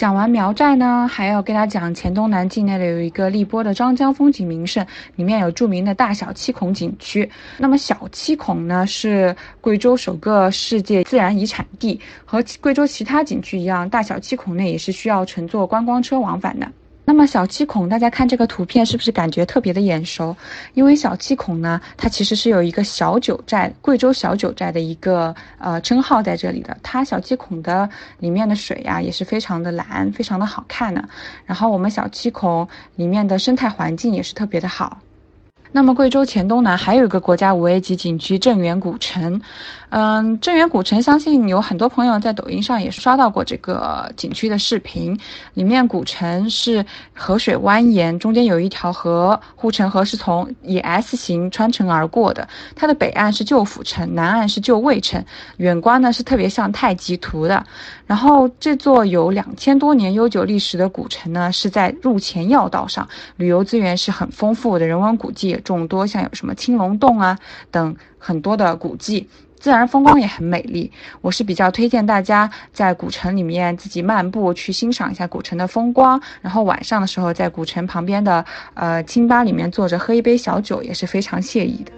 讲完苗寨呢，还要给大家讲黔东南境内的有一个荔波的张江风景名胜，里面有著名的大小七孔景区。那么小七孔呢，是贵州首个世界自然遗产地，和贵州其他景区一样，大小七孔内也是需要乘坐观光车往返的。那么小七孔，大家看这个图片是不是感觉特别的眼熟？因为小七孔呢，它其实是有一个小九寨，贵州小九寨的一个呃称号在这里的。它小七孔的里面的水呀，也是非常的蓝，非常的好看呢。然后我们小七孔里面的生态环境也是特别的好。那么贵州黔东南还有一个国家五 A 级景区镇远古城，嗯，镇远古城相信有很多朋友在抖音上也刷到过这个景区的视频。里面古城是河水蜿蜒，中间有一条河，护城河是从以 S 型穿城而过的。它的北岸是旧府城，南岸是旧卫城，远观呢是特别像太极图的。然后这座有两千多年悠久历史的古城呢，是在入黔要道上，旅游资源是很丰富的，人文古迹也。众多，像有什么青龙洞啊等很多的古迹，自然风光也很美丽。我是比较推荐大家在古城里面自己漫步，去欣赏一下古城的风光，然后晚上的时候在古城旁边的呃清吧里面坐着喝一杯小酒，也是非常惬意的。